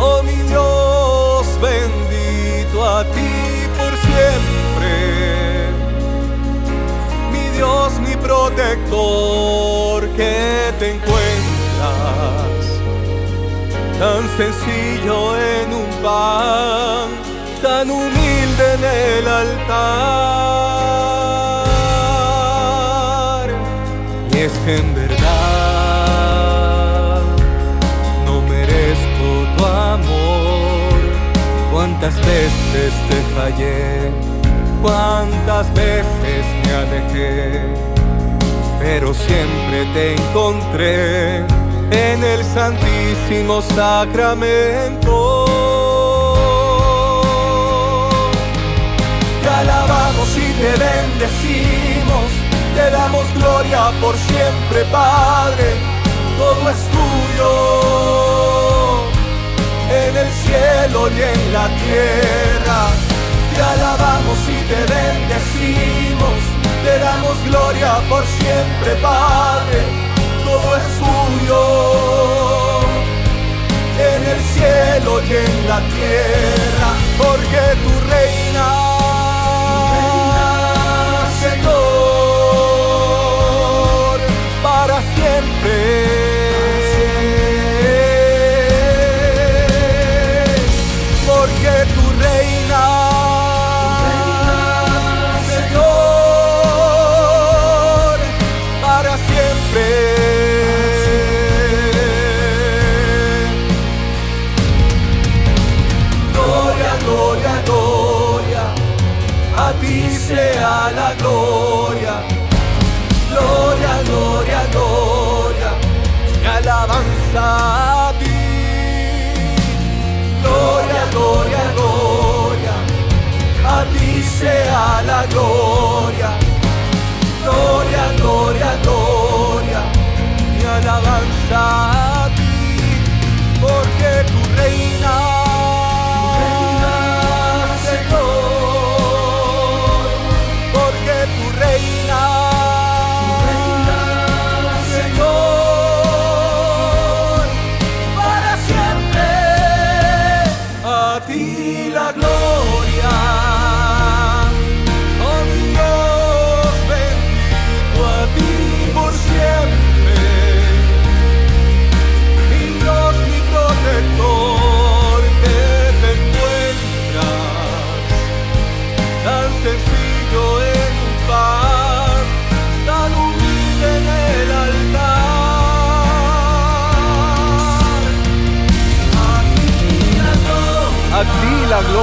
oh mi Dios bendito, a ti por siempre, mi Dios, mi protector, que te encuentras tan sencillo en un pan, tan humilde en el altar. Y es que en verdad no merezco tu amor. Cuántas veces te fallé, cuántas veces me alejé, pero siempre te encontré en el Santísimo Sacramento. Alabamos y te bendecimos, te damos gloria por siempre, Padre, todo es tuyo, en el cielo y en la tierra. Te alabamos y te bendecimos, te damos gloria por siempre, Padre, todo es tuyo, en el cielo y en la tierra, porque tu reina, sea la gloria. Gloria, gloria, gloria, y alabanza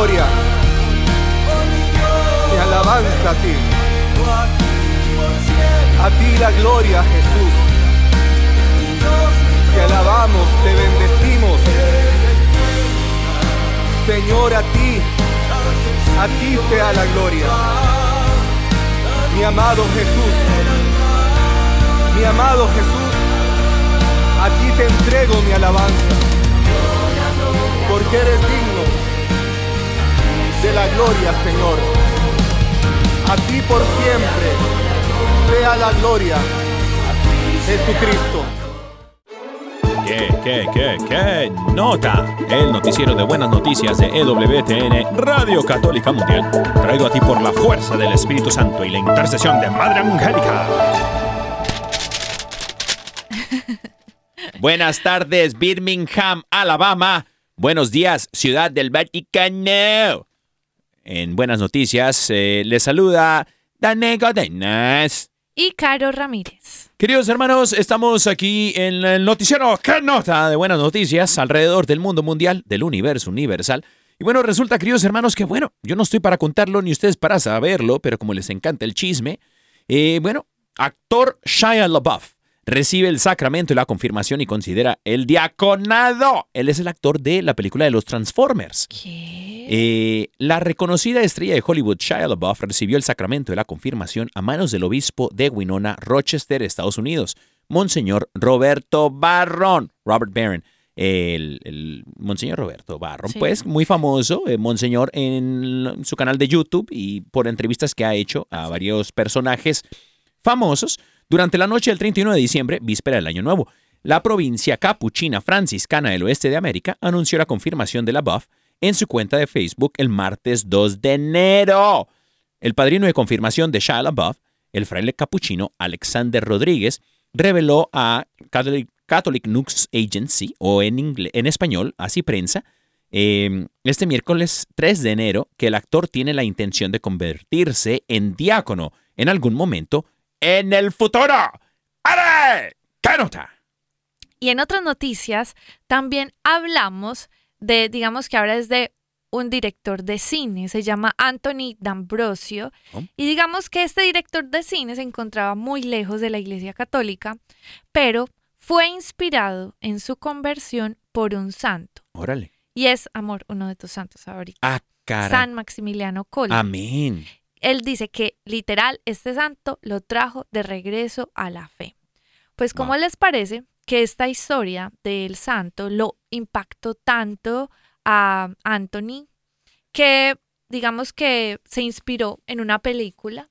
mi alabanza a ti. A ti la gloria, Jesús. Te alabamos, te bendecimos. Señor, a ti, a ti sea la gloria. Mi amado Jesús, mi amado Jesús, a ti te entrego mi alabanza. Porque eres digno de la gloria, Señor. A ti por siempre sea la gloria, Jesucristo. ¿Qué, qué, qué, qué? Nota. El noticiero de buenas noticias de EWTN, Radio Católica Mundial. Traído a ti por la fuerza del Espíritu Santo y la intercesión de Madre Angélica. Buenas tardes, Birmingham, Alabama. Buenos días, Ciudad del Vaticano. En buenas noticias, eh, les saluda Dane Godenas. Y Caro Ramírez. Queridos hermanos, estamos aquí en el noticiero ¿Qué nota? de buenas noticias alrededor del mundo mundial, del universo universal. Y bueno, resulta, queridos hermanos, que bueno, yo no estoy para contarlo ni ustedes para saberlo, pero como les encanta el chisme, eh, bueno, actor Shia LaBeouf recibe el sacramento y la confirmación y considera el diaconado. Él es el actor de la película de los Transformers. ¿Qué? Eh, la reconocida estrella de Hollywood, Shia LaBeouf, recibió el sacramento de la confirmación a manos del obispo de Winona, Rochester, Estados Unidos. Monseñor Roberto Barrón, Robert Barron. El, el Monseñor Roberto Barrón, Sí. pues muy famoso, eh, Monseñor en su canal de YouTube y por entrevistas que ha hecho a varios personajes famosos durante la noche del 31 de diciembre, víspera del Año Nuevo. La provincia capuchina franciscana del oeste de América anunció la confirmación de la buff en su cuenta de Facebook el martes 2 de enero. El padrino de confirmación de Shia LaBeouf, el fraile capuchino Alexander Rodríguez, reveló a Catholic, Catholic News Agency, o en, en español, así prensa, eh, este miércoles 3 de enero, que el actor tiene la intención de convertirse en diácono en algún momento en el futuro. ¡Are! ¿Qué nota? Y en otras noticias también hablamos de, digamos que ahora es de un director de cine, se llama Anthony D'Ambrosio, Oh. y digamos que este director de cine se encontraba muy lejos de la Iglesia Católica, pero fue inspirado en su conversión por un santo, Órale. y es, amor, uno de tus santos favoritos, Ah, cara. San Maximiliano Kolbe. Amén. Él dice que literal este santo lo trajo de regreso a la fe. Pues ¿cómo Wow. les parece que esta historia del santo lo impactó tanto a Anthony que digamos que se inspiró en una película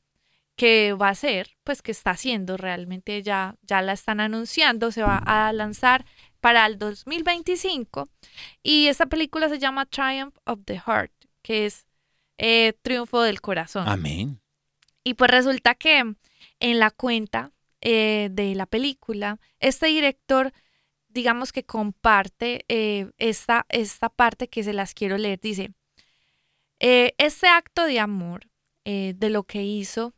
que va a ser, pues que está haciendo realmente ya ya la están anunciando, se va a lanzar para el 2025 y esta película se llama Triumph of the Heart, que es eh, Triunfo del Corazón. Amén. Y pues resulta que en la cuenta eh, de la película, este director, digamos que comparte eh, esta, esta parte que se las quiero leer. Dice, este acto de amor de lo que hizo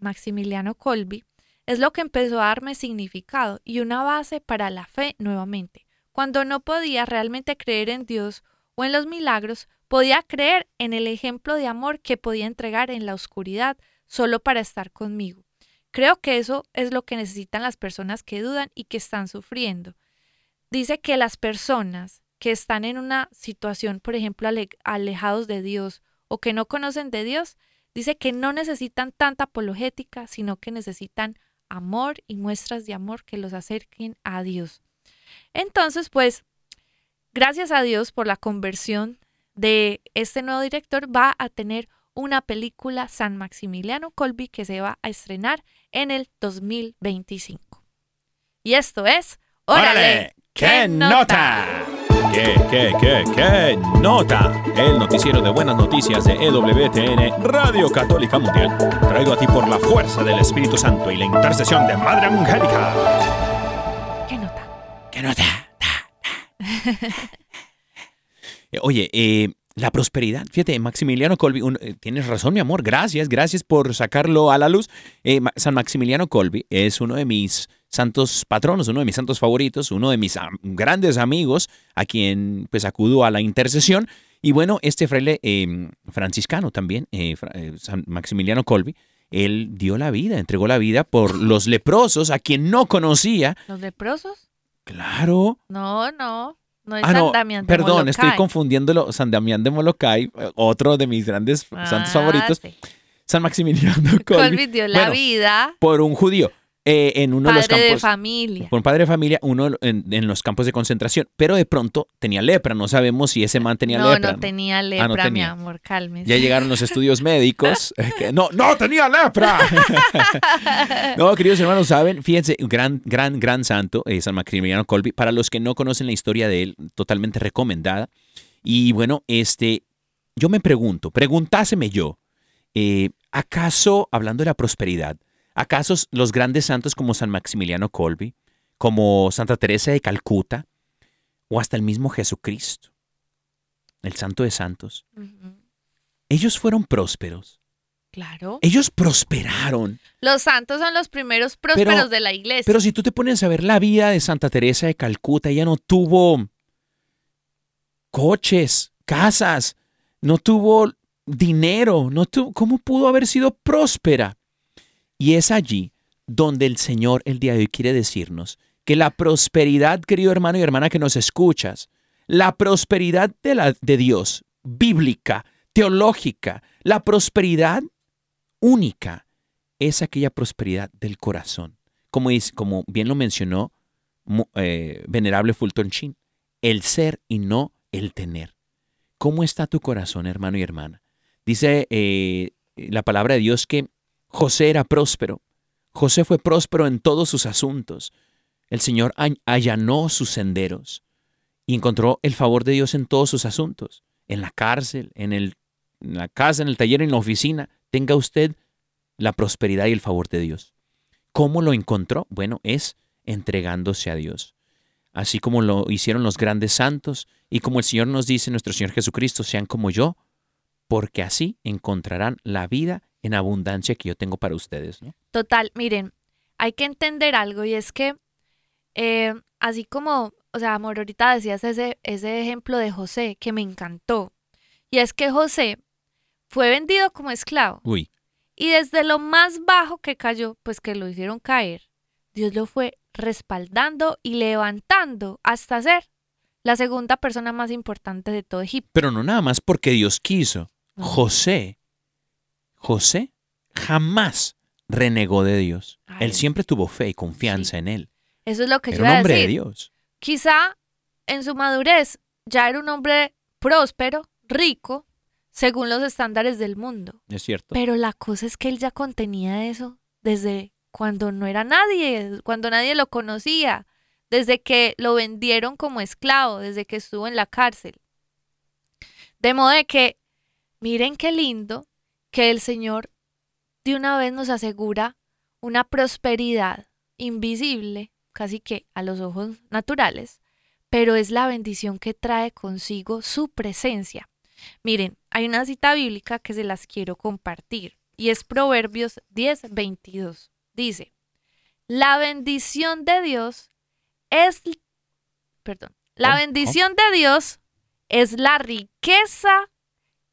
Maximiliano Colby es lo que empezó a darme significado y una base para la fe nuevamente. Cuando no podía realmente creer en Dios o en los milagros, podía creer en el ejemplo de amor que podía entregar en la oscuridad solo para estar conmigo. Creo que eso es lo que necesitan las personas que dudan y que están sufriendo. Dice que las personas que están en una situación, por ejemplo, ale- alejados de Dios o que no conocen de Dios, dice que no necesitan tanta apologética, sino que necesitan amor y muestras de amor que los acerquen a Dios. Entonces, pues, gracias a Dios por la conversión de este nuevo director, va a tener una película San Maximiliano Colby que se va a estrenar en el 2025. Y esto es ¡Órale! ¡Qué nota! ¿Qué, qué, qué, qué nota? El noticiero de buenas noticias de EWTN, Radio Católica Mundial, traído a ti por la fuerza del Espíritu Santo y la intercesión de Madre Angélica. ¿Qué nota? ¿Qué nota? Eh, Oye, eh, la prosperidad, fíjate, Maximiliano Colby, un- eh, tienes razón, mi amor, gracias, gracias por sacarlo a la luz. Eh, San Maximiliano Colby es uno de mis santos patronos, uno de mis santos favoritos, uno de mis am- grandes amigos a quien pues acudo a la intercesión. Y bueno, este fraile eh, franciscano también, eh, Fra- eh, San Maximiliano Colby, él dio la vida, entregó la vida por los leprosos a quien no conocía. ¿Los leprosos? Claro, No, no. No es Ah, no, San Damián de perdón, estoy confundiéndolo. San Damián de Molokai, eh, otro de mis grandes santos favoritos. sí. San Maximiliano Colby, Colby dio la vida. por un judío eh, en uno de los Padre de campos. familia. un padre de familia, uno en, en los campos de concentración. Pero de pronto tenía lepra. No sabemos si ese man tenía no, lepra. no tenía lepra, mi Ah, tenía. amor, cálmese. Ya llegaron los estudios médicos. eh, que no, no tenía lepra. no, queridos hermanos, saben, fíjense, gran, gran, gran santo, eh, San Maximiliano Colby. Para los que no conocen la historia de él, totalmente recomendada. Y bueno, este, yo me pregunto, preguntáseme yo, eh, ¿acaso, hablando de la prosperidad, acaso los grandes santos como San Maximiliano Colby, como Santa Teresa de Calcuta, o hasta el mismo Jesucristo, el santo de santos, ellos fueron prósperos? Claro. Ellos prosperaron. Los santos son los primeros prósperos Pero- de la iglesia. Pero si tú te pones a ver la vida de Santa Teresa de Calcuta, ella no tuvo coches, casas, no tuvo dinero, no tuvo, ¿cómo pudo haber sido próspera? Y es allí donde el Señor el día de hoy quiere decirnos que la prosperidad, querido hermano y hermana que nos escuchas, la prosperidad de, la, de Dios, bíblica, teológica, la prosperidad única, es aquella prosperidad del corazón. como, es, como bien lo mencionó eh, Venerable Fulton Sheen, el ser y no el tener. ¿Cómo está tu corazón, hermano y hermana? Dice eh, la palabra de Dios que José era próspero. José fue próspero en todos sus asuntos. El Señor allanó sus senderos y encontró el favor de Dios en todos sus asuntos. En la cárcel, en, el, en la casa, en el taller, en la oficina. Tenga usted la prosperidad y el favor de Dios. ¿Cómo lo encontró? Bueno, es entregándose a Dios. Así como lo hicieron los grandes santos y como el Señor nos dice, nuestro Señor Jesucristo, sean como yo, porque así encontrarán la vida en abundancia que yo tengo para ustedes. ¿no? Total, miren, hay que entender algo y es que eh, así como, o sea, amor, ahorita decías ese, ese ejemplo de José que me encantó. Y es que José fue vendido como esclavo Uy, y desde lo más bajo que cayó, pues que lo hicieron caer, Dios lo fue respaldando y levantando hasta ser la segunda persona más importante de todo Egipto. pero no nada más porque Dios quiso. No. José, José jamás renegó de Dios. Ay. Él siempre tuvo fe y confianza en Él. Eso es lo que yo Era un iba a hombre de. Dios. Quizá en su madurez ya era un hombre próspero, rico, según los estándares del mundo. Es cierto. Pero la cosa es que él ya contenía eso desde cuando no era nadie, cuando nadie lo conocía, desde que lo vendieron como esclavo, desde que estuvo en la cárcel. De modo de que, miren qué lindo que el Señor de una vez nos asegura una prosperidad invisible, casi que a los ojos naturales, pero es la bendición que trae consigo su presencia. Miren, hay una cita bíblica que se las quiero compartir y es Proverbios 10, 22. Dice, la bendición de Dios es, perdón, la bendición de Dios es la riqueza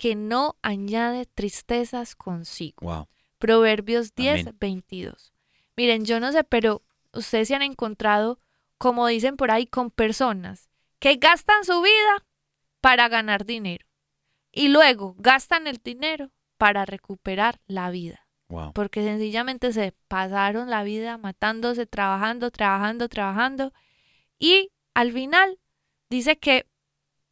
que no añade tristezas consigo. Wow. Proverbios 10, Amén. 22. Miren, yo no sé, pero ustedes se han encontrado, como dicen por ahí, con personas que gastan su vida para ganar dinero y luego gastan el dinero para recuperar la vida, Wow. porque sencillamente se pasaron la vida matándose, trabajando, trabajando, trabajando y al final dice que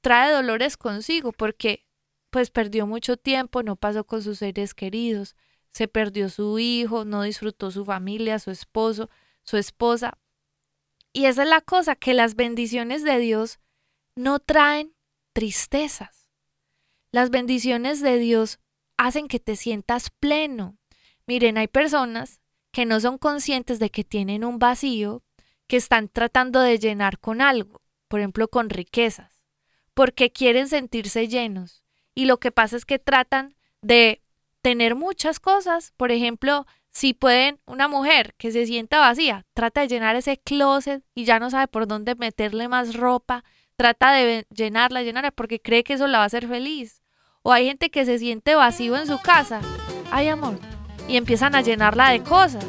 trae dolores consigo porque pues perdió mucho tiempo, no pasó con sus seres queridos, se perdió su hijo, no disfrutó su familia, su esposo, su esposa. Y esa es la cosa, que las bendiciones de Dios no traen tristezas. Las bendiciones de Dios hacen que te sientas pleno. Miren, hay personas que no son conscientes de que tienen un vacío que están tratando de llenar con algo, por ejemplo, con riquezas, porque quieren sentirse llenos. Y lo que pasa es que tratan de tener muchas cosas, por ejemplo, si pueden, una mujer que se sienta vacía, trata de llenar ese closet y ya no sabe por dónde meterle más ropa, trata de llenarla, llenarla, porque cree que eso la va a hacer feliz. O hay gente que se siente vacío en su casa, ay amor, y empiezan a llenarla de cosas.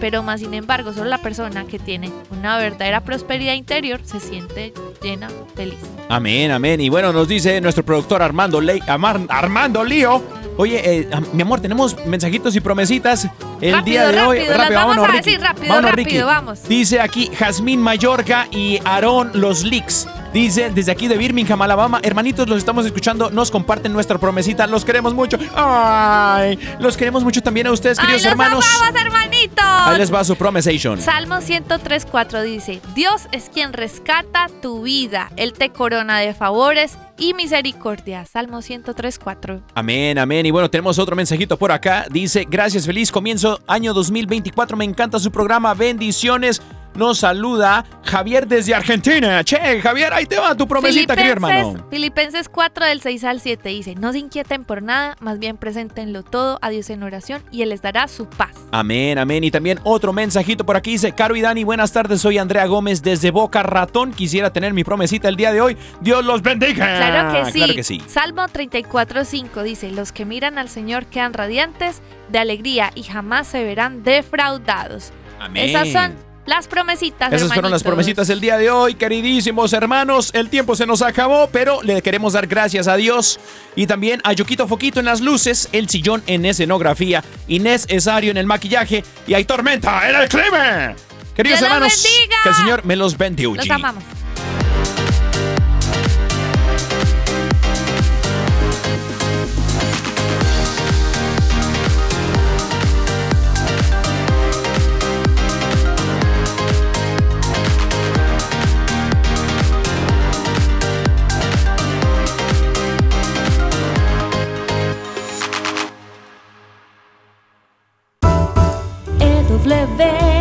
Pero más sin embargo, solo la persona que tiene una verdadera prosperidad interior se siente llena, feliz. Amén, amén. Y bueno, nos dice nuestro productor Armando, Le- Amar- Armando Lío. Oye, eh, mi amor, tenemos mensajitos y promesitas el Rápido, día de hoy. rápido, vamos a decir, rápido, Vámonos, rápido, Ricky. vamos. Dice aquí Jazmín Mayorga y Aarón Los Leaks. Dice desde aquí de Birmingham, Alabama. Hermanitos, los estamos escuchando. Nos comparten nuestra promesita. Los queremos mucho. Ay, los queremos mucho también a ustedes, ¡Ay, queridos los hermanos. amamos, hermanitos! Ahí les va su promesation. Salmo 103.4 dice, Dios es quien rescata tu vida, Él te corona de favores y misericordia. Salmo 103.4. Amén, amén. Y bueno, tenemos otro mensajito por acá. Dice, gracias, feliz comienzo año 2024. Me encanta su programa. Bendiciones. Nos saluda Javier desde Argentina. Che, Javier, ahí te va tu promesita, querido hermano. Filipenses 4 del 6 al 7 dice, no se inquieten por nada, más bien preséntenlo todo a Dios en oración y Él les dará su paz. Amén, amén. Y también otro mensajito por aquí dice, Caro y Dani, buenas tardes. Soy Andrea Gómez desde Boca Ratón. Quisiera tener mi promesita el día de hoy. Dios los bendiga. Claro que sí. Claro que sí. Salmo 34.5 dice, los que miran al Señor quedan radiantes de alegría y jamás se verán defraudados. Amén. Esas son las promesitas. Esas fueron las promesitas del día de hoy, queridísimos hermanos. El tiempo se nos acabó, pero le queremos dar gracias a Dios y también a Yoquito Foquito en las luces, el sillón en escenografía, Inés Esario en el maquillaje y hay tormenta en el clima. Queridos Dios hermanos, que el Señor me los bendiga. Los amamos. EW